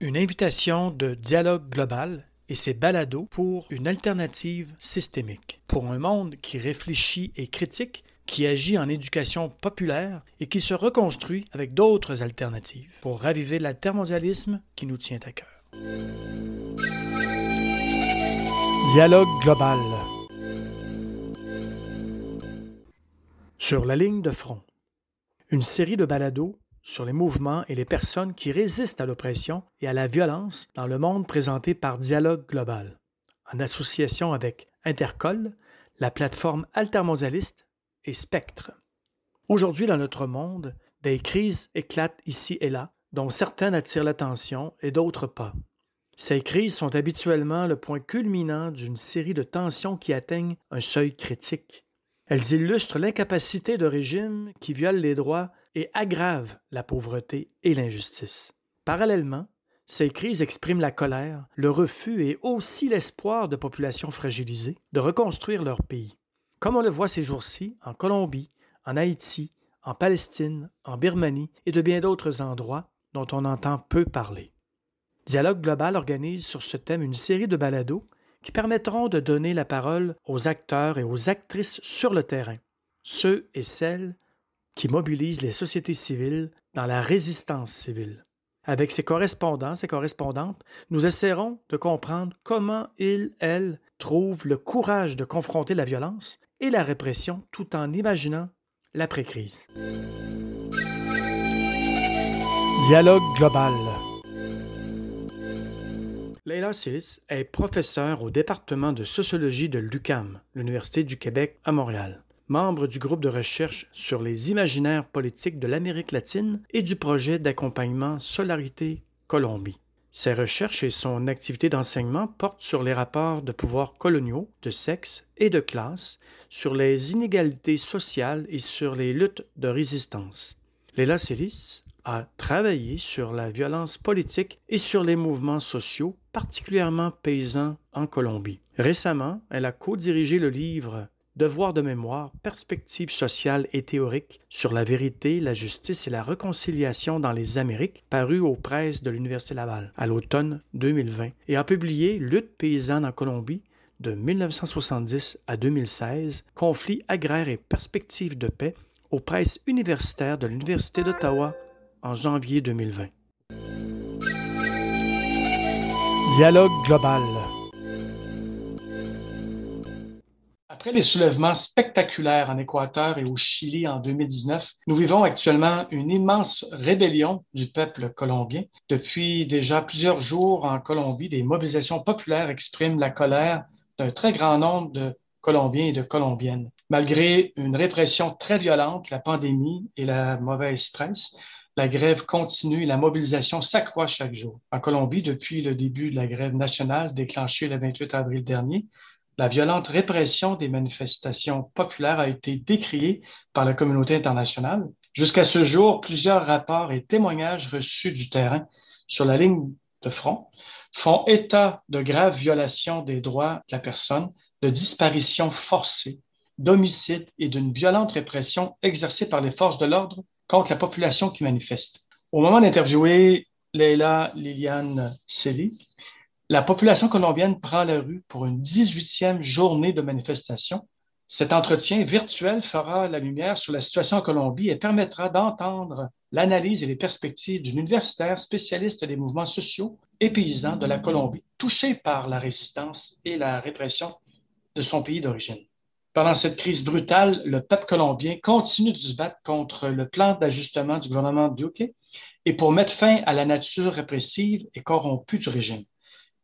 Une invitation de dialogue global et ses balados pour une alternative systémique. Pour un monde qui réfléchit et critique, qui agit en éducation populaire et qui se reconstruit avec d'autres alternatives pour raviver l'altermondialisme qui nous tient à cœur. Dialogue global. Sur la ligne de front. Une série de balados sur les mouvements et les personnes qui résistent à l'oppression et à la violence dans le monde présenté par Dialogue Global, en association avec Intercol, la plateforme altermondialiste et Spectre. Aujourd'hui, dans notre monde, des crises éclatent ici et là, dont certaines attirent l'attention et d'autres pas. Ces crises sont habituellement le point culminant d'une série de tensions qui atteignent un seuil critique. Elles illustrent l'incapacité de régimes qui violent les droits et aggravent la pauvreté et l'injustice. Parallèlement, ces crises expriment la colère, le refus et aussi l'espoir de populations fragilisées de reconstruire leur pays. Comme on le voit ces jours-ci en Colombie, en Haïti, en Palestine, en Birmanie et de bien d'autres endroits dont on entend peu parler. Dialogue Global organise sur ce thème une série de balados qui permettront de donner la parole aux acteurs et aux actrices sur le terrain, ceux et celles qui mobilise les sociétés civiles dans la résistance civile. Avec ses correspondants, ses correspondantes, nous essaierons de comprendre comment ils, elles, trouvent le courage de confronter la violence et la répression tout en imaginant l'après-crise. Dialogue global. Leila Silis est professeure au département de sociologie de l'UCAM, l'Université du Québec à Montréal membre du groupe de recherche sur les imaginaires politiques de l'Amérique latine et du projet d'accompagnement Solarité Colombie. Ses recherches et son activité d'enseignement portent sur les rapports de pouvoir coloniaux, de sexe et de classe, sur les inégalités sociales et sur les luttes de résistance. Léla Silis a travaillé sur la violence politique et sur les mouvements sociaux, particulièrement paysans en Colombie. Récemment, elle a co-dirigé le livre Devoir de mémoire, perspective sociale et théorique sur la vérité, la justice et la réconciliation dans les Amériques, paru aux presses de l'Université Laval à l'automne 2020, et a publié Lutte paysanne en Colombie de 1970 à 2016, Conflits agraires et perspectives de paix aux presses universitaires de l'Université d'Ottawa en janvier 2020. Dialogue global. Après les soulèvements spectaculaires en Équateur et au Chili en 2019, nous vivons actuellement une immense rébellion du peuple colombien. Depuis déjà plusieurs jours en Colombie, des mobilisations populaires expriment la colère d'un très grand nombre de Colombiens et de Colombiennes. Malgré une répression très violente, la pandémie et la mauvaise presse, la grève continue et la mobilisation s'accroît chaque jour. En Colombie, depuis le début de la grève nationale déclenchée le 28 avril dernier, la violente répression des manifestations populaires a été décriée par la communauté internationale. Jusqu'à ce jour, plusieurs rapports et témoignages reçus du terrain sur la ligne de front font état de graves violations des droits de la personne, de disparitions forcées, d'homicides et d'une violente répression exercée par les forces de l'ordre contre la population qui manifeste. Au moment d'interviewer Leila Liliane Sely, la population colombienne prend la rue pour une 18e journée de manifestation. Cet entretien virtuel fera la lumière sur la situation en Colombie et permettra d'entendre l'analyse et les perspectives d'une universitaire spécialiste des mouvements sociaux et paysans de la Colombie, touchée par la résistance et la répression de son pays d'origine. Pendant cette crise brutale, le peuple colombien continue de se battre contre le plan d'ajustement du gouvernement Duque et pour mettre fin à la nature répressive et corrompue du régime.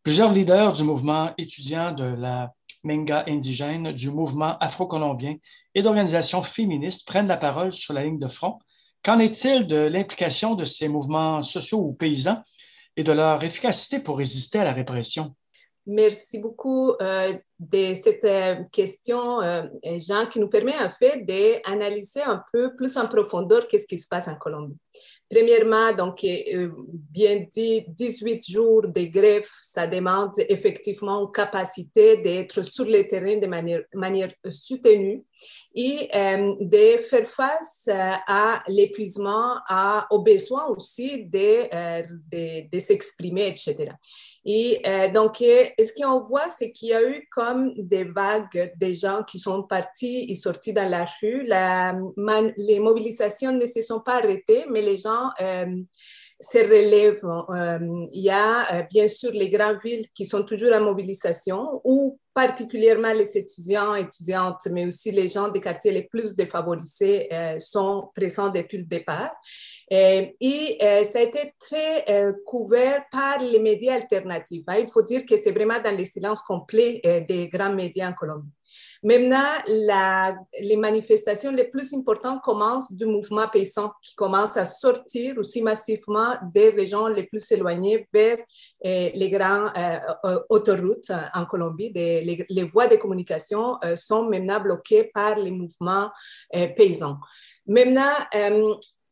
Plusieurs leaders du mouvement étudiant de la Menga indigène, du mouvement afro-colombien et d'organisations féministes prennent la parole sur la ligne de front. Qu'en est-il de l'implication de ces mouvements sociaux ou paysans et de leur efficacité pour résister à la répression? Merci beaucoup euh, de cette euh, question, euh, Jean, qui nous permet en fait d'analyser un peu plus en profondeur qu'est-ce qui se passe en Colombie. Premièrement, donc, euh, bien dit, 18 jours de grève, ça demande effectivement capacité d'être sur le terrain de manière, manière soutenue et de faire face à l'épuisement, aux besoins aussi de, de, de s'exprimer, etc. Et euh, donc, euh, ce qu'on voit, c'est qu'il y a eu comme des vagues de gens qui sont partis et sortis dans la rue. Les mobilisations ne se sont pas arrêtées, mais les gens euh, se relèvent. Euh, il y a euh, bien sûr les grandes villes qui sont toujours en mobilisation, ou particulièrement les étudiants, étudiantes, mais aussi les gens des quartiers les plus défavorisés euh, sont présents depuis le départ. Et, ça a été très couvert par les médias alternatifs. Hein. Il faut dire que c'est vraiment dans le silence complet des grands médias en Colombie. Maintenant, les manifestations les plus importantes commencent du mouvement paysan qui commence à sortir aussi massivement des régions les plus éloignées vers euh, les grandes euh, euh, autoroutes en Colombie. les, les, voies de communication sont maintenant bloquées par les mouvements paysans. Maintenant,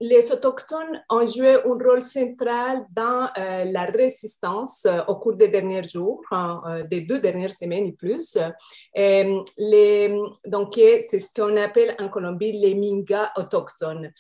les Autochtones ont joué un rôle central dans euh, la résistance euh, au cours des derniers jours, euh, des deux dernières semaines et plus. donc, c'est ce qu'on appelle en Colombie les Minga autochtones,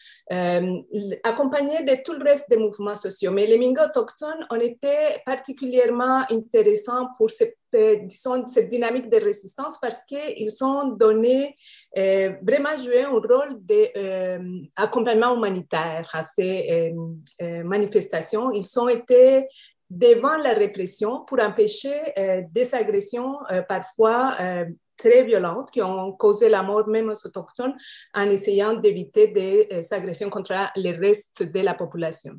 accompagnés de tout le reste des mouvements sociaux. Mais les Minga autochtones ont été particulièrement intéressants pour cette disons, cette dynamique de résistance parce qu'ils ont donné, euh, vraiment joué un rôle d'accompagnement euh, humanitaire à ces euh, manifestations. Ils ont été devant la répression pour empêcher des agressions parfois très violentes qui ont causé la mort même aux autochtones en essayant d'éviter des agressions contre le reste de la population.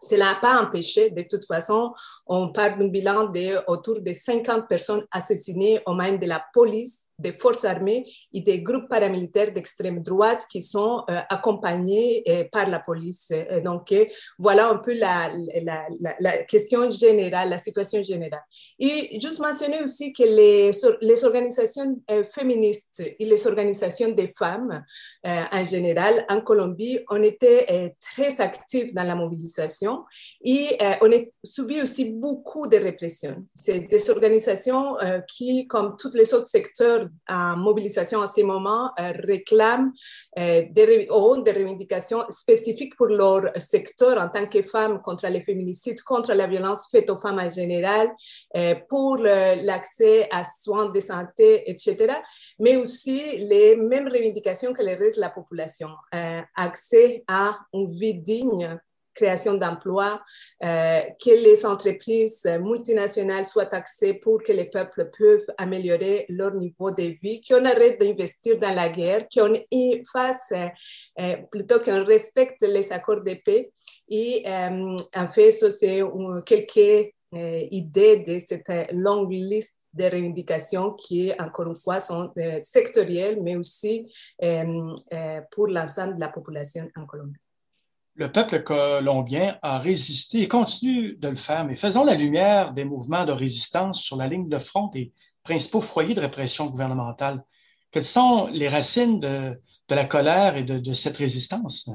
Cela n'a pas empêché, de toute façon, on parle d'un bilan de autour de 50 personnes assassinées aux mains de la police des forces armées et des groupes paramilitaires d'extrême droite qui sont euh, accompagnés euh, par la police. donc, euh, voilà un peu la, question générale, la situation générale. Et juste mentionner aussi que les, organisations féministes et les organisations des femmes en général en Colombie ont été très actives dans la mobilisation et on subi aussi beaucoup de répression. C'est des organisations qui, comme tous les autres secteurs en mobilisation en ce moment euh, réclament euh, des, des revendications spécifiques pour leur secteur en tant que femmes contre les féminicides, contre la violence faite aux femmes en général, euh, pour l'accès à soins de santé, etc. Mais aussi les mêmes revendications que le reste de la population. accès à une vie digne création d'emplois, euh, que les entreprises multinationales soient taxées pour que les peuples peuvent améliorer leur niveau de vie, qu'on arrête d'investir dans la guerre, qu'on fasse euh, plutôt qu'on respecte les accords de paix. Et euh, en fait, ça, c'est quelques idées de cette longue liste de revendications qui, encore une fois, sont sectorielles, mais aussi pour l'ensemble de la population en Colombie le peuple colombien a résisté et continue de le faire, mais faisons la lumière des mouvements de résistance sur la ligne de front des principaux foyers de répression gouvernementale. Quelles sont les racines de, la colère et de, cette résistance?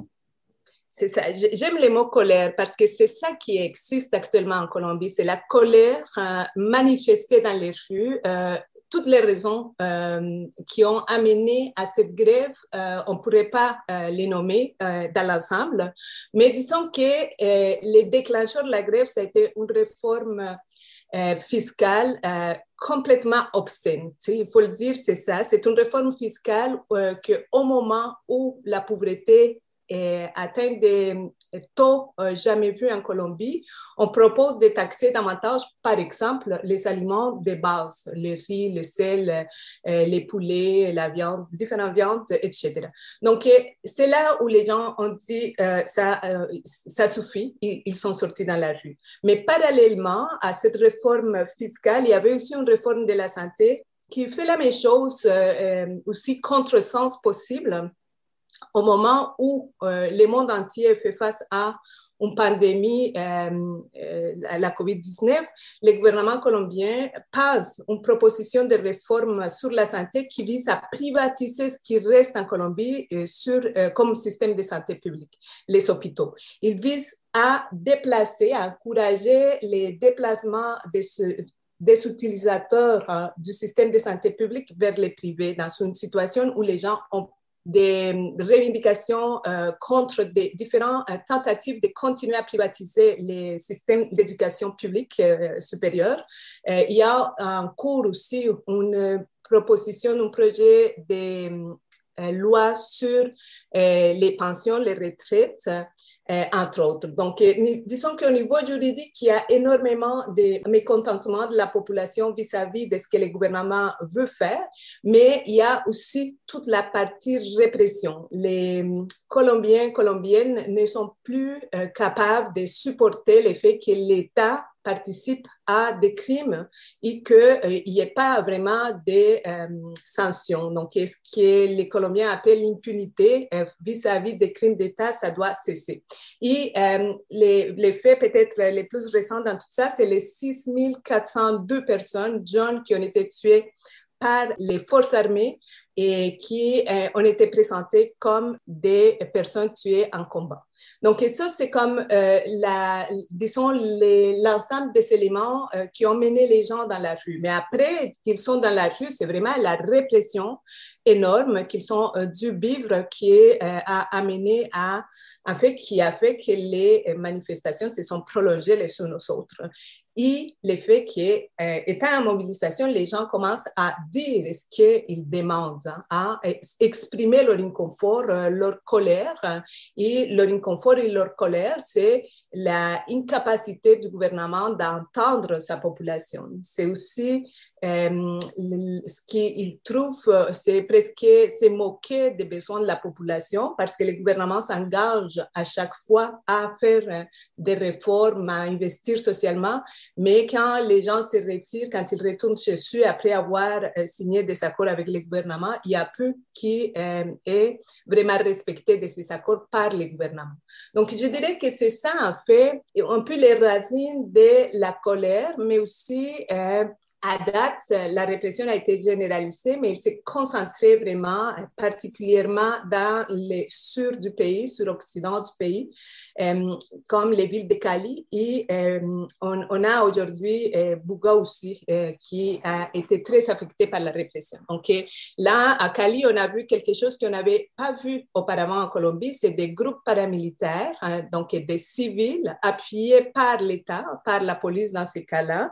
C'est ça. J'aime les mots colère parce que c'est ça qui existe actuellement en Colombie. C'est la colère euh, manifestée dans les rues, euh, toutes les raisons euh, qui ont amené à cette grève, euh, on ne pourrait pas euh, les nommer dans l'ensemble, mais disons que les déclencheurs de la grève, ça a été une réforme fiscale complètement obscène. il faut le dire, c'est ça. C'est une réforme fiscale qu'au moment où la pauvreté atteint des taux euh, jamais vus en Colombie, on propose de taxer davantage, par exemple, les aliments de base, les riz, le sel, euh, les poulets, la viande, différentes viandes, etc. Donc, c'est là où les gens ont dit euh, ça, suffit, ils, sont sortis dans la rue. Mais parallèlement à cette réforme fiscale, il y avait aussi une réforme de la santé qui fait la même chose, aussi contre-sens possible au moment où euh, le monde entier fait face à une pandémie, euh, euh, la COVID-19, le gouvernement colombien passe une proposition de réforme sur la santé qui vise à privatiser ce qui reste en Colombie sur, comme système de santé publique, les hôpitaux. Il vise à déplacer, à encourager les déplacements de des utilisateurs du système de santé publique vers les privés dans une situation où les gens ont des revendications euh, contre des différentes euh, tentatives de continuer à privatiser les systèmes d'éducation publique euh, supérieure. il y a en cours aussi une proposition, un projet de loi sur les pensions, les retraites euh, entre autres. Donc, euh, disons qu'au niveau juridique, il y a énormément de mécontentement de la population vis-à-vis de ce que le gouvernement veut faire, mais il y a aussi toute la partie répression. Les Colombiens, Colombiennes ne sont plus euh, capables de supporter le fait que l'État participe à des crimes et qu'il n'y ait pas vraiment de sanctions. Donc, ce que les Colombiens appellent l'impunité vis-à-vis des crimes d'État, ça doit cesser. Et euh, les, les, faits peut-être les plus récents dans tout ça, c'est les 6402 personnes, jeunes, qui ont été tuées par les forces armées et qui euh, ont été présentées comme des personnes tuées en combat. Donc, ça, c'est comme, euh, la, l'ensemble des éléments qui ont mené les gens dans la rue. Mais après qu'ils sont dans la rue, c'est vraiment la répression énorme qu'ils ont dû vivre qui a amené à en fait, qui a fait que les manifestations se sont prolongées les unes aux autres. Et le fait qu'étant euh, en mobilisation, les gens commencent à dire ce qu'ils demandent, hein, à exprimer leur inconfort, euh, leur colère. Et leur inconfort et leur colère, c'est l'incapacité du gouvernement d'entendre sa population. C'est aussi euh, ce qu'il trouve, c'est presque se moquer des besoins de la population parce que le gouvernement s'engage à chaque fois à faire des réformes, à investir socialement, mais quand les gens se retirent, quand ils retournent chez eux après avoir euh, signé des accords avec le gouvernement, il y a peu qui est vraiment respecté de ces accords par le gouvernement. Donc, je dirais que c'est ça, en fait, un peu les racines de la colère, mais aussi à date, la répression a été généralisée, mais il s'est concentré vraiment, particulièrement dans le sud du pays, sur l'occident du pays, euh, comme les villes de Cali. Et euh, on, a aujourd'hui euh, Bouga aussi, qui a été très affecté par la répression. Donc là, à Cali, on a vu quelque chose qu'on n'avait pas vu auparavant en Colombie, c'est des groupes paramilitaires, hein, donc des civils appuyés par l'État, par la police dans ces cas-là,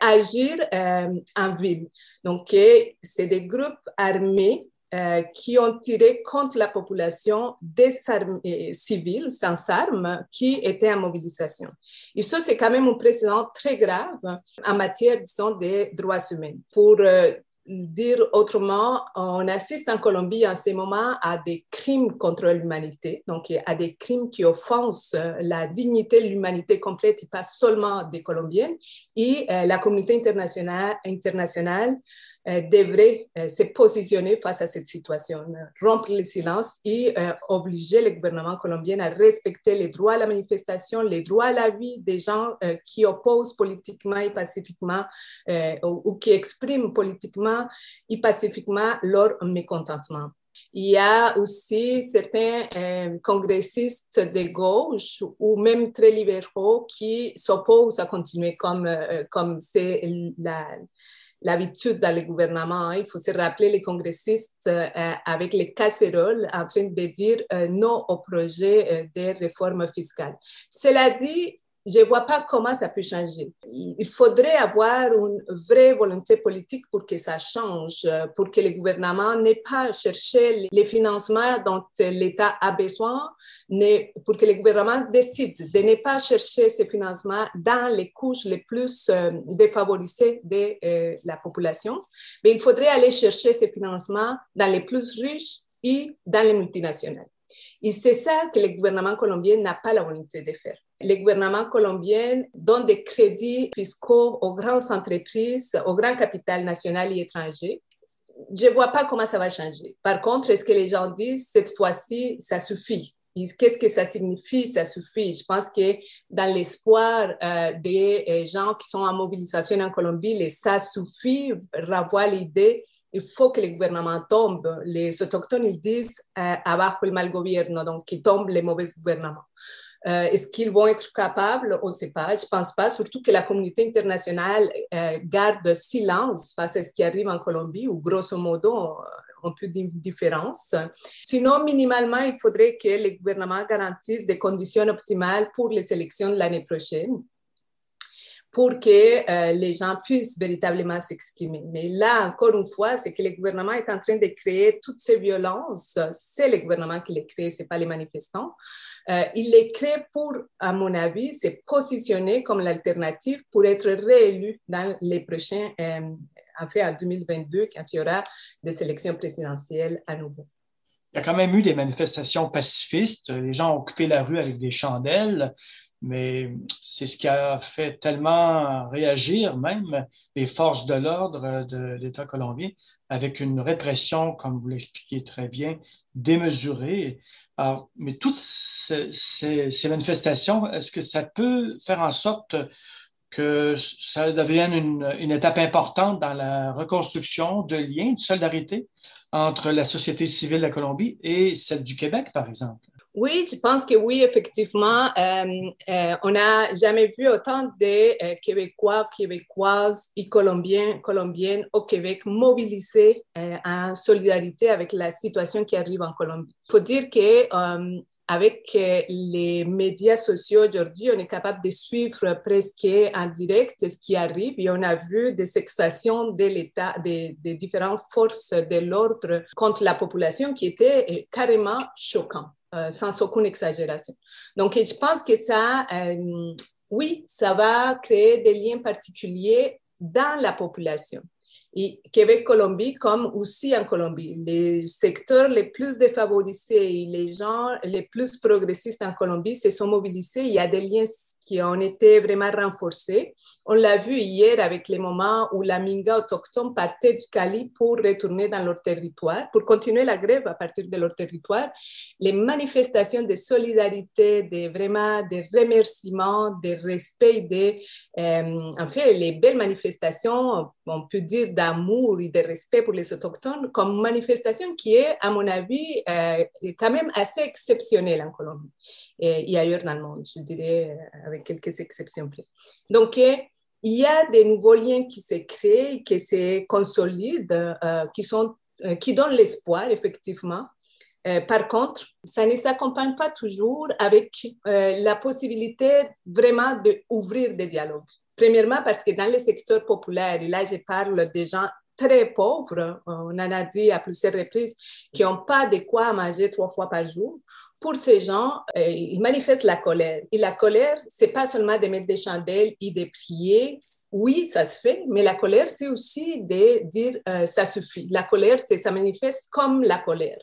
agir euh, en ville. Donc, c'est des groupes armés euh, qui ont tiré contre la population des euh, civils sans armes qui étaient en mobilisation. Et ça, c'est quand même un précédent très grave en matière, disons, des droits humains. Pour dire autrement, on assiste en Colombie en ce moment à des crimes contre l'humanité, donc à des crimes qui offensent la dignité de l'humanité complète et pas seulement des Colombiennes. Et euh, la communauté internationale, internationale euh, devrait euh, se positionner face à cette situation, rompre le silence et euh, obliger le gouvernement colombien à respecter les droits à la manifestation, les droits à la vie des gens qui opposent politiquement et pacifiquement ou, qui expriment politiquement et pacifiquement leur mécontentement. Il y a aussi certains congressistes de gauche ou même très libéraux qui s'opposent à continuer comme comme c'est la, l'habitude dans le gouvernement. Il faut se rappeler les congressistes euh, avec les casseroles en train de dire euh, non au projet euh, de réforme fiscale. Cela dit, je ne vois pas comment ça peut changer. Il faudrait avoir une vraie volonté politique pour que ça change, pour que le gouvernement n'ait pas cherché les financements dont l'État a besoin, pour que le gouvernement décide de ne pas chercher ces financements dans les couches les plus euh, défavorisées de euh, la population, mais il faudrait aller chercher ces financements dans les plus riches et dans les multinationales. Et c'est ça que le gouvernement colombien n'a pas la volonté de faire. Le gouvernement colombien donne des crédits fiscaux aux grandes entreprises, au grand capital national et étranger. Je ne vois pas comment ça va changer. Par contre, est-ce que les gens disent, cette fois-ci, ça suffit? Qu'est-ce que ça signifie? Ça suffit? Je pense que dans l'espoir euh, des euh, gens qui sont en mobilisation en Colombie, les ça suffit, revoir l'idée il faut que le gouvernement tombe. Les autochtones, ils disent euh, abajo el mal gobierno, donc qu'il tombe les mauvais gouvernements. Euh, est-ce qu'ils vont être capables? On ne sait pas. Je ne pense pas, surtout que la communauté internationale euh, garde silence face à ce qui arrive en Colombie, où grosso modo, on peut dire différence. Sinon, minimalement, il faudrait que les gouvernements garantissent des conditions optimales pour les élections de l'année prochaine pour que euh, les gens puissent véritablement s'exprimer. Mais là, encore une fois, c'est que le gouvernement est en train de créer toutes ces violences. C'est le gouvernement qui les crée, ce n'est pas les manifestants. Euh, il les crée pour, à mon avis, se positionner comme l'alternative pour être réélu dans les prochains, euh, en fait, en 2022, quand il y aura des élections présidentielles à nouveau. Il y a quand même eu des manifestations pacifistes. Les gens ont occupé la rue avec des chandelles mais c'est ce qui a fait tellement réagir même les forces de l'ordre de l'État colombien avec une répression, comme vous l'expliquez très bien, démesurée. mais toutes ces, manifestations, est-ce que ça peut faire en sorte que ça devienne une, une, étape importante dans la reconstruction de liens, de solidarité entre la société civile de la Colombie et celle du Québec, par exemple? Oui, je pense que oui, effectivement. Euh, euh, on n'a jamais vu autant de euh, Québécois, Québécoises et Colombiens, Colombiennes au Québec mobilisés en solidarité avec la situation qui arrive en Colombie. Il faut dire que avec les médias sociaux aujourd'hui, on est capable de suivre presque en direct ce qui arrive et on a vu des exactions de l'État, des, des, différentes forces de l'ordre contre la population qui étaient carrément choquantes. Euh, sans aucune exagération. Donc, je pense que ça, euh, oui, ça va créer des liens particuliers dans la population. Et Québec-Colombie, comme aussi en Colombie, les secteurs les plus défavorisés, les gens les plus progressistes en Colombie se sont mobilisés. Il y a des liens qui ont été vraiment renforcés. On l'a vu hier avec les moments où la Minga autochtone partait du Cali pour retourner dans leur territoire, pour continuer la grève à partir de leur territoire. Les manifestations de solidarité, de vraiment des remerciements, de respect, de, euh, en fait, les belles manifestations, on peut dire d'amour et de respect pour les autochtones, comme manifestation qui est, à mon avis, euh, quand même assez exceptionnelle en Colombie et, ailleurs dans le monde, je dirais, euh, avec quelques exceptions Donc, euh, il y a des nouveaux liens qui se créent, qui se consolident, qui, sont, qui donnent l'espoir, effectivement. par contre, ça ne s'accompagne pas toujours avec la possibilité vraiment d'ouvrir des dialogues. Premièrement, parce que dans les secteurs populaires, et là je parle des gens très pauvres, on en a dit à plusieurs reprises, qui n'ont pas de quoi manger trois fois par jour, pour ces gens, euh, ils manifestent la colère. Et la colère, c'est pas seulement de mettre des chandelles et de prier. Oui, ça se fait, mais la colère, c'est aussi de dire euh, ça suffit. La colère, c'est ça manifeste comme la colère.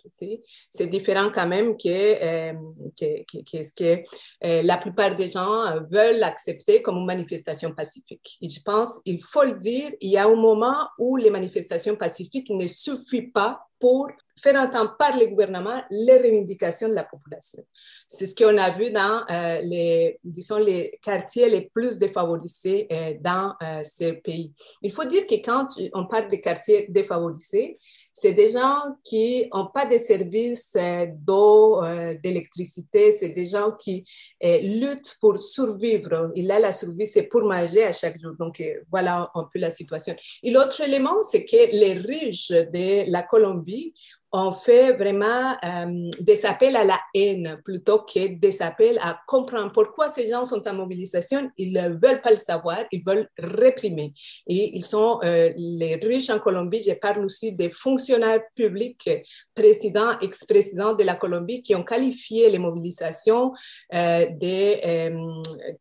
C'est différent quand même que, euh, que, ce que la plupart des gens veulent accepter comme une manifestation pacifique. Et je pense, il faut le dire, il y a un moment où les manifestations pacifiques ne suffisent pas pour faire entendre par le gouvernement les revendications de la population. C'est ce qu'on a vu dans euh, les, disons, les quartiers les plus défavorisés euh, dans euh, ces pays. Il faut dire que quand on parle des quartiers défavorisés, c'est des gens qui n'ont pas de services d'eau, d'électricité, c'est des gens qui luttent pour survivre. Et là, la survie, c'est pour manger à chaque jour. Donc, voilà un peu la situation. Et l'autre élément, c'est que les riches de la Colombie on fait vraiment euh, des appels à la haine plutôt que des appels à comprendre pourquoi ces gens sont en mobilisation. Ils ne veulent pas le savoir, ils veulent réprimer. Et ils sont euh, les riches en Colombie. Je parle aussi des fonctionnaires publics, présidents, ex-présidents de la Colombie, qui ont qualifié les mobilisations euh, des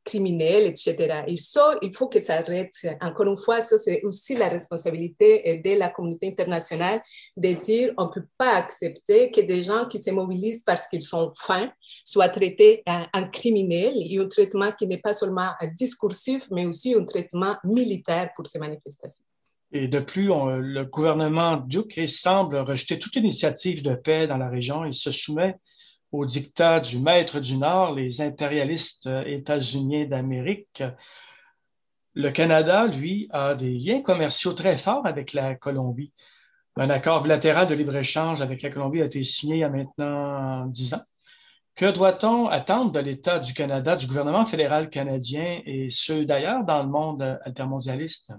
criminels, etc. Et ça, il faut que ça arrête. Encore une fois, ça, c'est aussi la responsabilité de la communauté internationale de dire on ne peut pas accepter que des gens qui se mobilisent parce qu'ils sont fins soient traités en, criminels et un traitement qui n'est pas seulement discursif, mais aussi un traitement militaire pour ces manifestations. Et de plus, le gouvernement Duque semble rejeter toute initiative de paix dans la région. Il se soumet au dictat du maître du Nord, les impérialistes états-uniens d'Amérique. Le Canada, lui, a des liens commerciaux très forts avec la Colombie. Un accord bilatéral de libre-échange avec la Colombie a été signé il y a maintenant dix ans. Que doit-on attendre de l'État du Canada, du gouvernement fédéral canadien et ceux d'ailleurs dans le monde altermondialiste?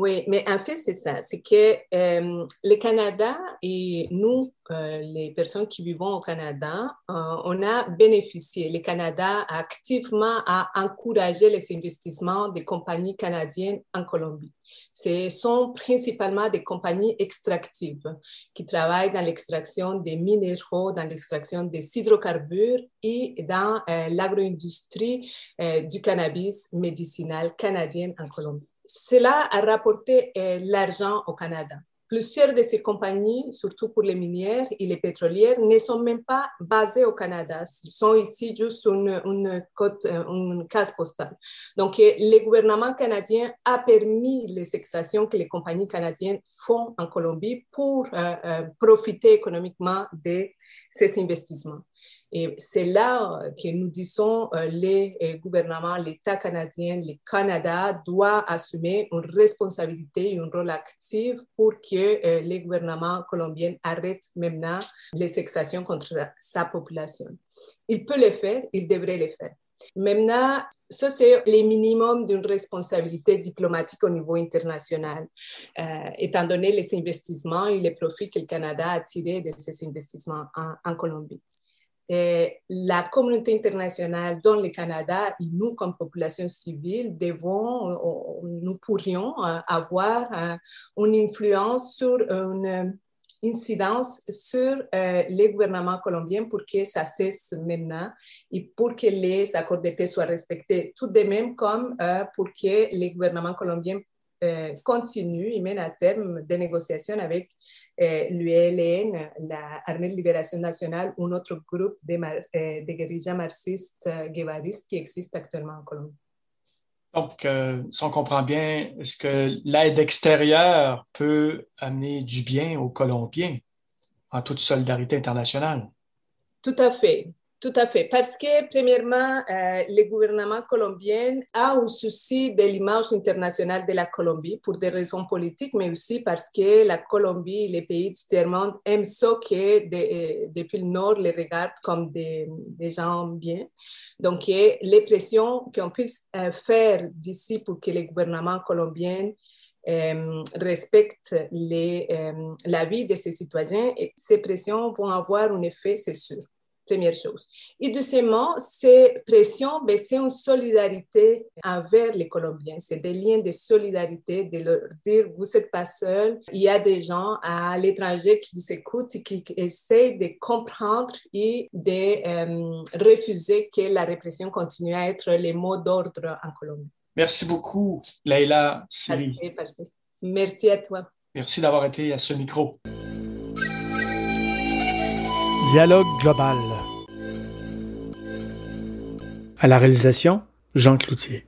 Oui, mais en fait, c'est ça. C'est que euh, le Canada et nous, euh, les personnes qui vivons au Canada, euh, on a bénéficié. Le Canada a activement a encouragé les investissements des compagnies canadiennes en Colombie. Ce sont principalement des compagnies extractives qui travaillent dans l'extraction des minéraux, dans l'extraction des hydrocarbures et dans l'agro-industrie du cannabis médicinal canadien en Colombie cela a rapporté euh, l'argent au Canada. Plusieurs de ces compagnies, surtout pour les minières et les pétrolières, ne sont même pas basées au Canada. Elles sont ici juste une, une, côte, euh, une case postale. Donc, euh, le gouvernement canadien a permis les extractions que les compagnies canadiennes font en Colombie pour profiter économiquement de ces investissements. Et c'est là euh, que nous disons euh, les euh, gouvernements, l'État canadien, le Canada doit assumer une responsabilité et un rôle actif pour que les gouvernements colombiens arrêtent maintenant les exactions contre sa population. Il peut le faire, il devrait le faire. Maintenant, ça, c'est le minimum d'une responsabilité diplomatique au niveau international, étant donné les investissements et les profits que le Canada a tirés de ces investissements en Colombie. Eh, la communauté internationale, dont le Canada et nous, comme population civile, devons, nous pourrions euh, avoir euh, une influence sur une incidence sur euh, les gouvernements colombiens pour que ça cesse maintenant et pour que les accords de paix soient respectés, tout de même comme pour que les gouvernements colombiens continuent et mènent à terme des négociations avec euh, l'ULN, l'Armée de libération nationale, un autre groupe de, euh, de guérillas marxistes euh, guévaristes qui existe actuellement en Colombie. Donc, si on comprend bien, est-ce que l'aide extérieure peut amener du bien aux Colombiens en toute solidarité internationale? Tout à fait. Tout à fait, parce que premièrement, euh, le gouvernement colombien a un souci de l'image internationale de la Colombie pour des raisons politiques, mais aussi parce que la Colombie, les pays du tiers-monde aiment ça que euh, depuis le Nord les regardent comme des, gens bien. Donc, les pressions qu'on puisse euh, faire d'ici pour que le gouvernement colombien respecte la vie de ses citoyens, ces pressions vont avoir un effet, c'est sûr première chose. Et deuxièmement, ces pressions, ben, c'est une solidarité envers les Colombiens. C'est des liens de solidarité, de leur dire, vous n'êtes pas seul. Il y a des gens à l'étranger qui vous écoutent et qui essayent de comprendre et de euh, refuser que la répression continue à être les mots d'ordre en Colombie. Merci beaucoup, Leila Siri. Merci à toi. Merci d'avoir été à ce micro. Dialogue global. À la réalisation, Jean Cloutier.